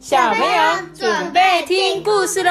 小朋友准备听故事喽！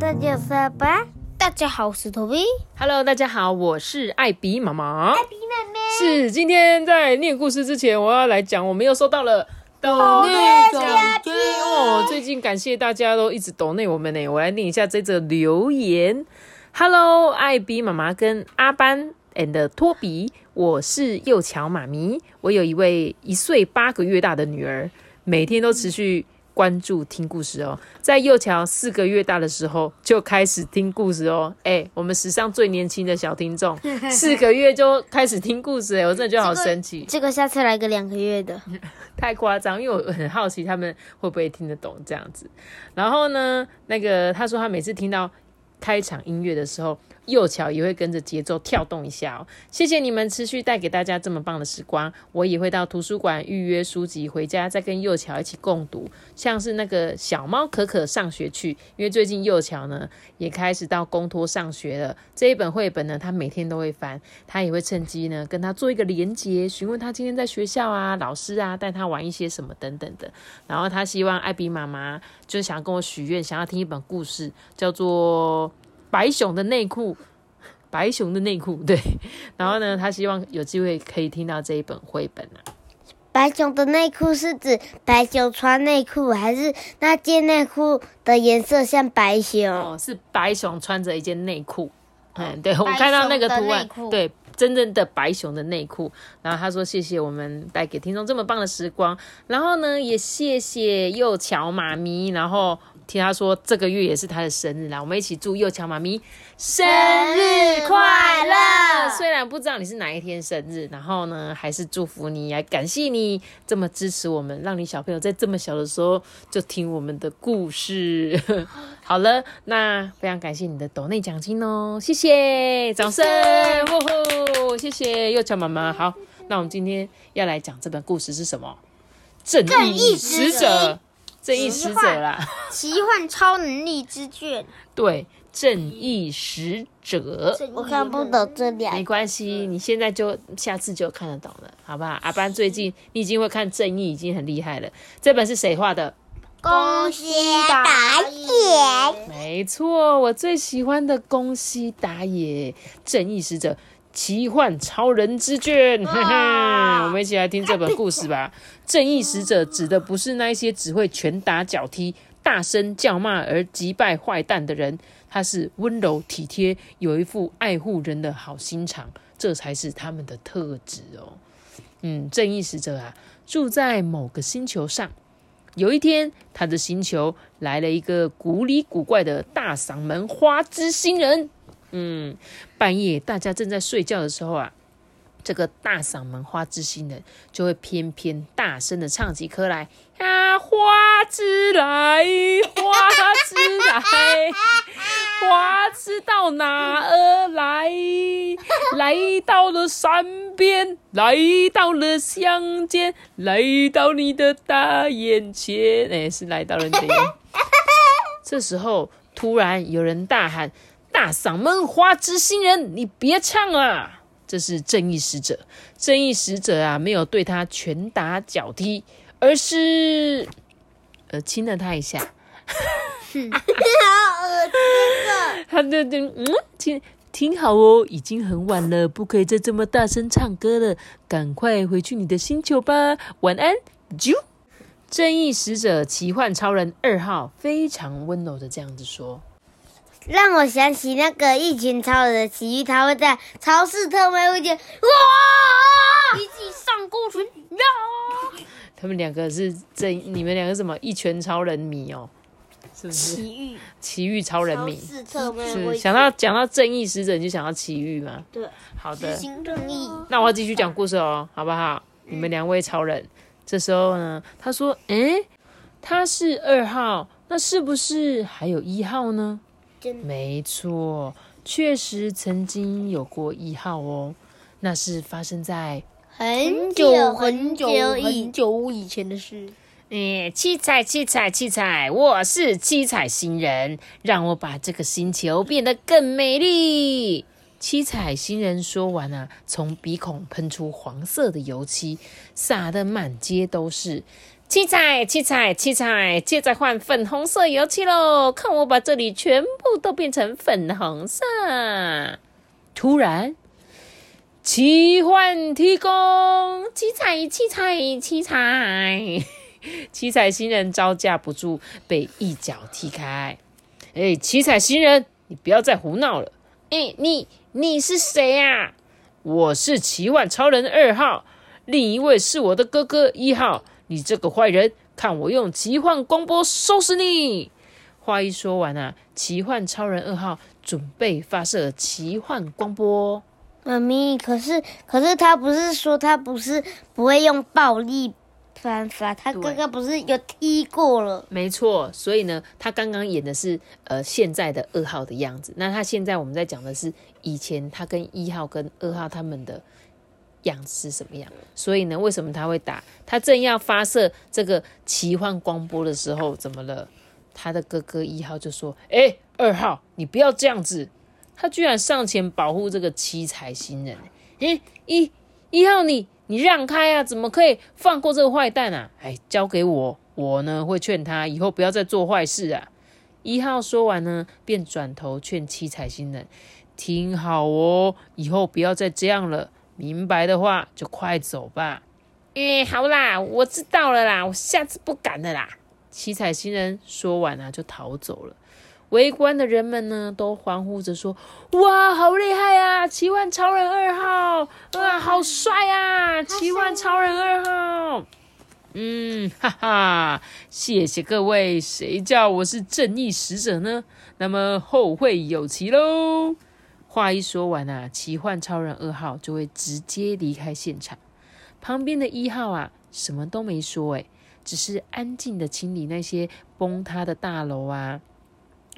大家好吧，大家好，我是托比。Hello，大家好，我是艾比妈妈。艾比妹妹，是今天在念故事之前，我要来讲，我们又收到了抖内奖金哦。最近感谢大家都一直抖内我们呢，我来念一下这则留言。Hello，艾比妈妈跟阿班 and 托比，我是幼乔妈咪，我有一位一岁八个月大的女儿，每天都持续。关注听故事哦，在幼乔四个月大的时候就开始听故事哦。哎，我们史上最年轻的小听众，四个月就开始听故事，哎，我真的觉得好神奇，这个下次来个两个月的。太夸张，因为我很好奇他们会不会听得懂这样子。然后呢，那个他说他每次听到开场音乐的时候，幼乔也会跟着节奏跳动一下哦。谢谢你们持续带给大家这么棒的时光，我也会到图书馆预约书籍，回家再跟幼乔一起共读。像是那个小猫可可上学去，因为最近幼乔呢也开始到公托上学了。这一本绘本呢，他每天都会翻，他也会趁机呢跟他做一个连接，询问他今天在学校啊、老师啊带他玩一些什么等等的。然后他希望艾比妈妈就想跟我许愿，想要听一本故事，叫做。白熊的内裤，白熊的内裤，对。然后呢，他希望有机会可以听到这一本绘本啊。白熊的内裤是指白熊穿内裤，还是那件内裤的颜色像白熊？哦，是白熊穿着一件内裤。嗯，对，我们看到那个图案，对，真正的白熊的内裤。然后他说：“谢谢我们带给听众这么棒的时光。”然后呢，也谢谢幼乔妈咪。然后听他说这个月也是他的生日啦，我们一起祝幼乔妈咪生日快乐。虽然不知道你是哪一天生日，然后呢，还是祝福你，也感谢你这么支持我们，让你小朋友在这么小的时候就听我们的故事。好了，那非常感谢你的抖内奖金哦，谢谢，掌声，呼呼，谢谢幼乔妈妈。好，那我们今天要来讲这本故事是什么？正义使者，正义使者啦，奇幻超能力之卷。对，正义使者。我看不懂这两没关系，你现在就下次就看得懂了，好不好？阿班最近你已经会看正义，已经很厉害了。这本是谁画的？宫西达也。没错，我最喜欢的宫西达也，正义使者。奇幻超人之卷，嘿嘿，我们一起来听这本故事吧。正义使者指的不是那一些只会拳打脚踢、大声叫骂而击败坏蛋的人，他是温柔体贴，有一副爱护人的好心肠，这才是他们的特质哦。嗯，正义使者啊，住在某个星球上。有一天，他的星球来了一个古里古怪的大嗓门花之星人。嗯，半夜大家正在睡觉的时候啊，这个大嗓门花之星人就会偏偏大声的唱起歌来啊，花之来，花之来，花之到哪儿来？来到了山边，来到了乡间，来到你的大眼前。哎，是来到了你的眼。这时候，突然有人大喊。大嗓门花之新人，你别唱啊！这是正义使者。正义使者啊，没有对他拳打脚踢，而是呃亲了他一下。好恶心他就就嗯，听听好哦，已经很晚了，不可以再这么大声唱歌了，赶快回去你的星球吧，晚安，啾。正义使者奇幻超人二号非常温柔的这样子说。让我想起那个一群超人的奇遇，他会在超市特卖会见，哇！一起上钩群呀！他们两个是正，你们两个什么一拳超人迷哦？是不是？奇遇，奇遇超人迷。超市特卖是会想到讲到正义使者，你就想到奇遇吗？对，好的，行正义。那我要继续讲故事哦，好不好？你们两位超人，这时候呢，他说：“诶，他是二号，那是不是还有一号呢？”真没错，确实曾经有过一号哦，那是发生在很久很久很久以前的事。诶，七彩七彩七彩，我是七彩星人，让我把这个星球变得更美丽。七彩星人说完啊，从鼻孔喷出黄色的油漆，洒得满街都是。七彩，七彩，七彩，接着换粉红色油漆喽！看我把这里全部都变成粉红色。突然，奇幻提供七彩，七彩，七彩，七彩新人招架不住，被一脚踢开。哎，七彩新人，你不要再胡闹了！哎，你你是谁呀？我是奇幻超人二号，另一位是我的哥哥一号。你这个坏人，看我用奇幻光波收拾你！话一说完啊，奇幻超人二号准备发射奇幻光波。妈咪，可是可是他不是说他不是不会用暴力方法，他刚刚不是有踢过了？没错，所以呢，他刚刚演的是呃现在的二号的样子。那他现在我们在讲的是以前他跟一号跟二号他们的。样子是什么样？所以呢，为什么他会打？他正要发射这个奇幻光波的时候，怎么了？他的哥哥一号就说：“哎，二号，你不要这样子！”他居然上前保护这个七彩新人。哎，一一号，你你让开啊！怎么可以放过这个坏蛋啊？哎，交给我，我呢会劝他以后不要再做坏事啊。一号说完呢，便转头劝七彩新人：“听好哦，以后不要再这样了。”明白的话就快走吧。哎，好啦，我知道了啦，我下次不敢了啦。七彩星人说完啊，就逃走了。围观的人们呢，都欢呼着说：“哇，好厉害啊！奇幻超人二号，哇，好帅啊！奇幻超人二号。”嗯，哈哈，谢谢各位，谁叫我是正义使者呢？那么后会有期喽。话一说完啊，奇幻超人二号就会直接离开现场。旁边的一号啊，什么都没说，诶，只是安静的清理那些崩塌的大楼啊。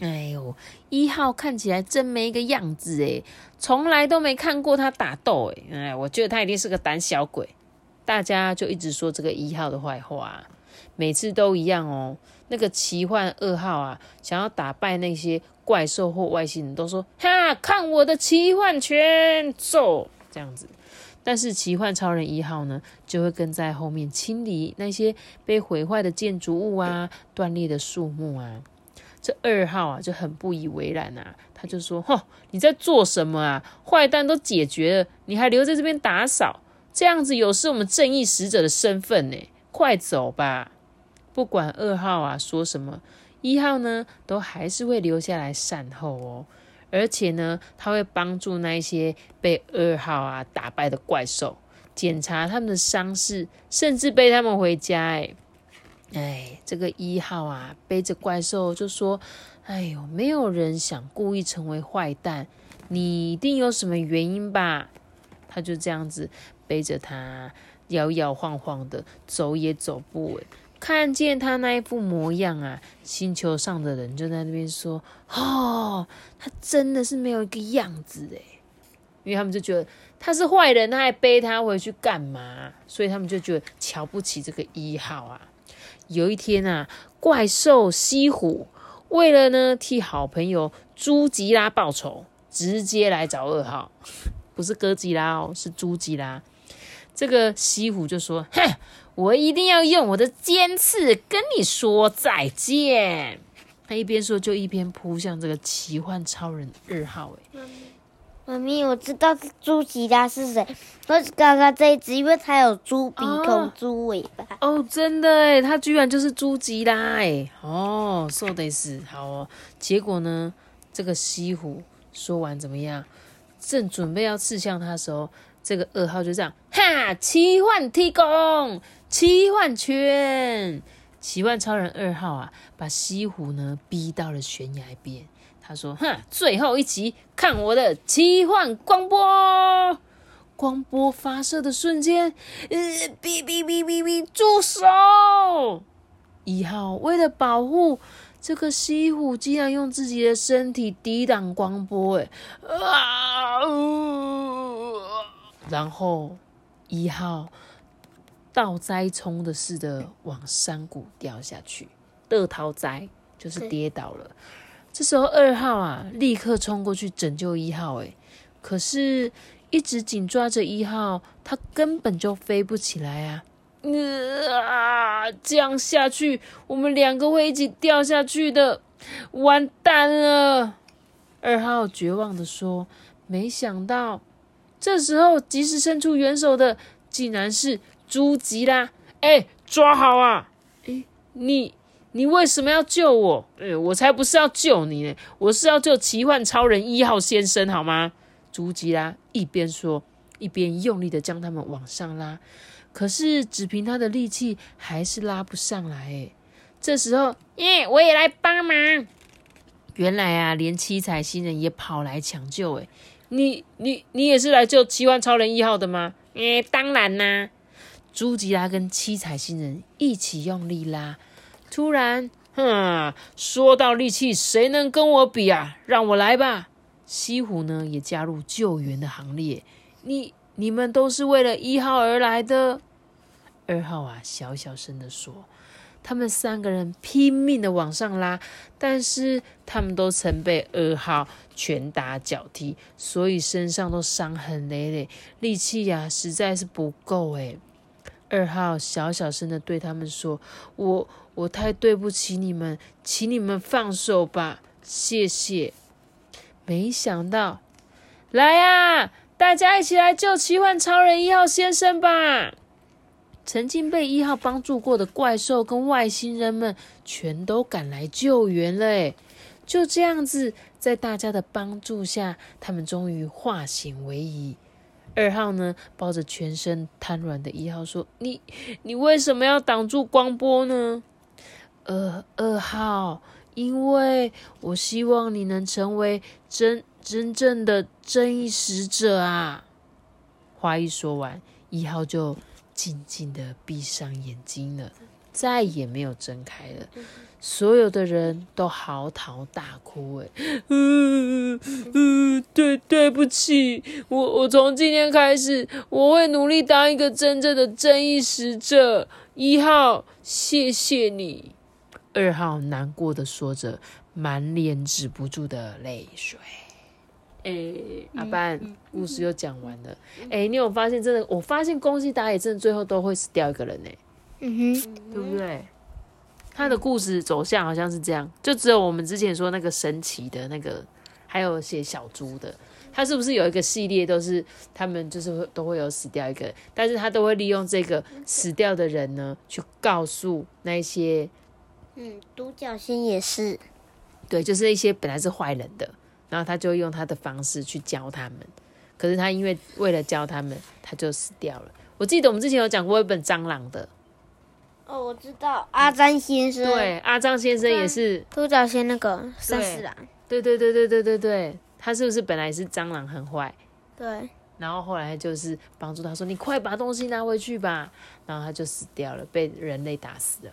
哎呦，一号看起来真没个样子诶，从来都没看过他打斗诶，哎，我觉得他一定是个胆小鬼。大家就一直说这个一号的坏话，每次都一样哦。那个奇幻二号啊，想要打败那些。怪兽或外星人都说：“哈，看我的奇幻拳，揍！”这样子，但是奇幻超人一号呢，就会跟在后面清理那些被毁坏的建筑物啊、断裂的树木啊。这二号啊就很不以为然啊，他就说：“吼，你在做什么啊？坏蛋都解决了，你还留在这边打扫，这样子有失我们正义使者的身份呢！快走吧！不管二号啊说什么。”一号呢，都还是会留下来善后哦，而且呢，他会帮助那些被二号啊打败的怪兽，检查他们的伤势，甚至背他们回家。哎，哎，这个一号啊，背着怪兽就说：“哎呦，没有人想故意成为坏蛋，你一定有什么原因吧？”他就这样子背着他，摇摇晃晃的走也走不稳。看见他那一副模样啊，星球上的人就在那边说：“哦，他真的是没有一个样子诶。因为他们就觉得他是坏人，他还背他回去干嘛？所以他们就觉得瞧不起这个一号啊。有一天啊，怪兽西虎为了呢替好朋友朱吉拉报仇，直接来找二号，不是哥吉拉哦，是朱吉拉。这个西虎就说：“哼。”我一定要用我的尖刺跟你说再见。他一边说，就一边扑向这个奇幻超人二号。哎，妈咪，我知道猪吉拉是谁，我刚刚这一只，因为它有猪鼻孔、猪尾巴。哦，真的哎，它居然就是猪吉拉哎。哦，说的是好哦。结果呢，这个西湖说完怎么样？正准备要刺向他的时候，这个二号就这样，哈，奇幻提供。奇幻圈，奇幻超人二号啊，把西湖呢逼到了悬崖边。他说：“哼，最后一集，看我的奇幻光波！光波发射的瞬间，呃，哔哔哔哔哔，住手！一号为了保护这个西湖，竟然用自己的身体抵挡光波，哎，啊！然后一号。”倒栽葱的似的往山谷掉下去，得逃栽就是跌倒了。这时候二号啊，立刻冲过去拯救一号，哎，可是，一直紧抓着一号，他根本就飞不起来啊！啊，这样下去，我们两个会一起掉下去的，完蛋了！二号绝望的说。没想到，这时候及时伸出援手的，竟然是朱吉拉！哎，抓好啊！哎，你你为什么要救我？哎，我才不是要救你呢，我是要救奇幻超人一号先生，好吗？朱吉拉一边说，一边用力的将他们往上拉。可是只凭他的力气，还是拉不上来。哎，这时候，耶，我也来帮忙。原来啊，连七彩新人也跑来抢救。哎。你你你也是来救奇幻超人一号的吗？诶，当然啦！朱吉拉跟七彩星人一起用力拉，突然，哼，说到力气，谁能跟我比啊？让我来吧！西湖呢也加入救援的行列。你你们都是为了一号而来的。二号啊，小小声的说。他们三个人拼命的往上拉，但是他们都曾被二号拳打脚踢，所以身上都伤痕累累，力气呀实在是不够诶二号小小声的对他们说：“我我太对不起你们，请你们放手吧，谢谢。”没想到，来呀，大家一起来救奇幻超人一号先生吧！曾经被一号帮助过的怪兽跟外星人们，全都赶来救援了。诶就这样子，在大家的帮助下，他们终于化险为夷。二号呢，抱着全身瘫软的一号说：“你，你为什么要挡住光波呢？”呃，二号，因为我希望你能成为真真正的正义使者啊！话一说完，一号就。静静的闭上眼睛了，再也没有睁开了。所有的人都嚎啕大哭。哎，嗯嗯，对，对不起，我我从今天开始，我会努力当一个真正的正义使者。一号，谢谢你。二号难过的说着，满脸止不住的泪水。哎，阿班，故事又讲完了。哎，你有发现真的？我发现宫西达也真的最后都会死掉一个人呢。嗯哼，对不对？他的故事走向好像是这样，就只有我们之前说那个神奇的那个，还有写小猪的，他是不是有一个系列都是他们就是会都会有死掉一个，但是他都会利用这个死掉的人呢，去告诉那些，嗯，独角仙也是，对，就是一些本来是坏人的。然后他就用他的方式去教他们，可是他因为为了教他们，他就死掉了。我记得我们之前有讲过一本蟑螂的，哦，我知道阿张先生，对，阿张先生也是独角仙那个三四郎，对对对对对对对，他是不是本来是蟑螂很坏？对，然后后来就是帮助他说：“你快把东西拿回去吧。”然后他就死掉了，被人类打死了。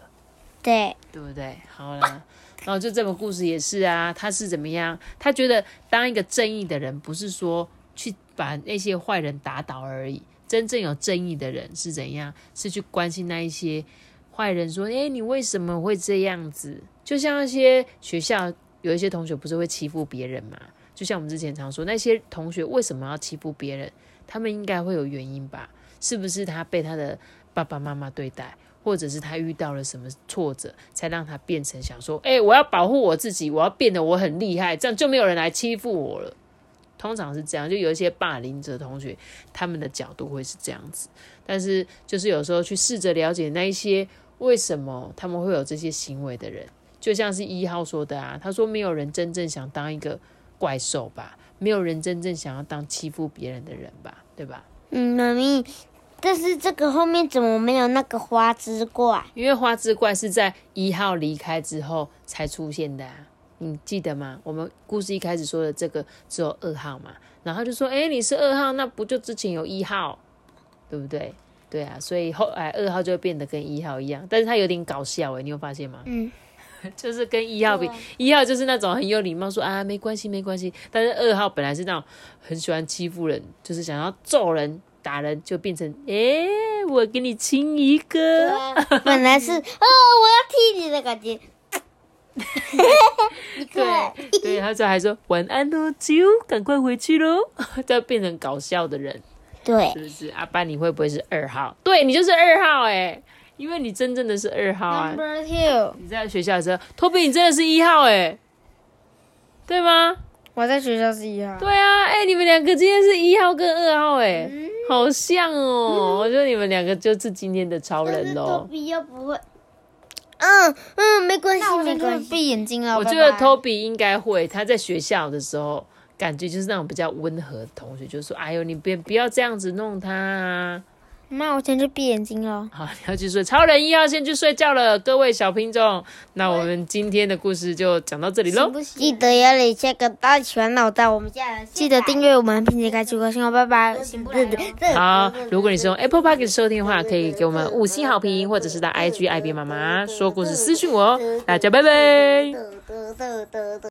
对，对不对？好了，然后就这本故事也是啊，他是怎么样？他觉得当一个正义的人，不是说去把那些坏人打倒而已。真正有正义的人是怎样？是去关心那一些坏人，说：“哎，你为什么会这样子？”就像那些学校有一些同学不是会欺负别人嘛？就像我们之前常说，那些同学为什么要欺负别人？他们应该会有原因吧？是不是他被他的爸爸妈妈对待？或者是他遇到了什么挫折，才让他变成想说：“哎，我要保护我自己，我要变得我很厉害，这样就没有人来欺负我了。”通常是这样，就有一些霸凌者同学，他们的角度会是这样子。但是，就是有时候去试着了解那一些为什么他们会有这些行为的人，就像是一号说的啊，他说：“没有人真正想当一个怪兽吧？没有人真正想要当欺负别人的人吧？对吧？”嗯，妈咪。但是这个后面怎么没有那个花枝怪？因为花枝怪是在一号离开之后才出现的，啊你记得吗？我们故事一开始说的这个只有二号嘛，然后就说：“哎，你是二号，那不就之前有一号，对不对？”对啊，所以后来二号就变得跟一号一样，但是他有点搞笑哎，你有发现吗？嗯，就是跟一号比，一号就是那种很有礼貌，说啊没关系没关系，但是二号本来是那种很喜欢欺负人，就是想要揍人。打人就变成，哎，我给你亲一个。本来是，哦，我要踢你的感觉。对对，他就还说晚安哦，就赶快回去喽，就变成搞笑的人。对是，不是？阿班，你会不会是二号？对你就是二号哎、因为你真正的是二号啊。Number two，你在学校的时候，托比，你真的是一号哎、对吗？我在学校是一号。对啊，哎、你们两个今天是一号跟二号哎、好像哦。我觉得你们两个就是今天的超人哦。比又不会。嗯嗯，没关系，没关系。闭眼睛了我觉得 Toby 应该会，他在学校的时候，感觉就是那种比较温和的同学，就说：“哎呦，你别不要这样子弄他啊。”那我先去闭眼睛了。好，你要去睡。超人一号先去睡觉了，各位小品种。那我们今天的故事就讲到这里喽。记得要留下个大喜欢脑袋，我们下记得订阅我们，并且开启歌信哦，拜拜。好，如果你是用 Apple Park 收听的话，可以给我们五星好评，或者是到 IG 爱编妈妈说故事私信我哦。大家拜拜。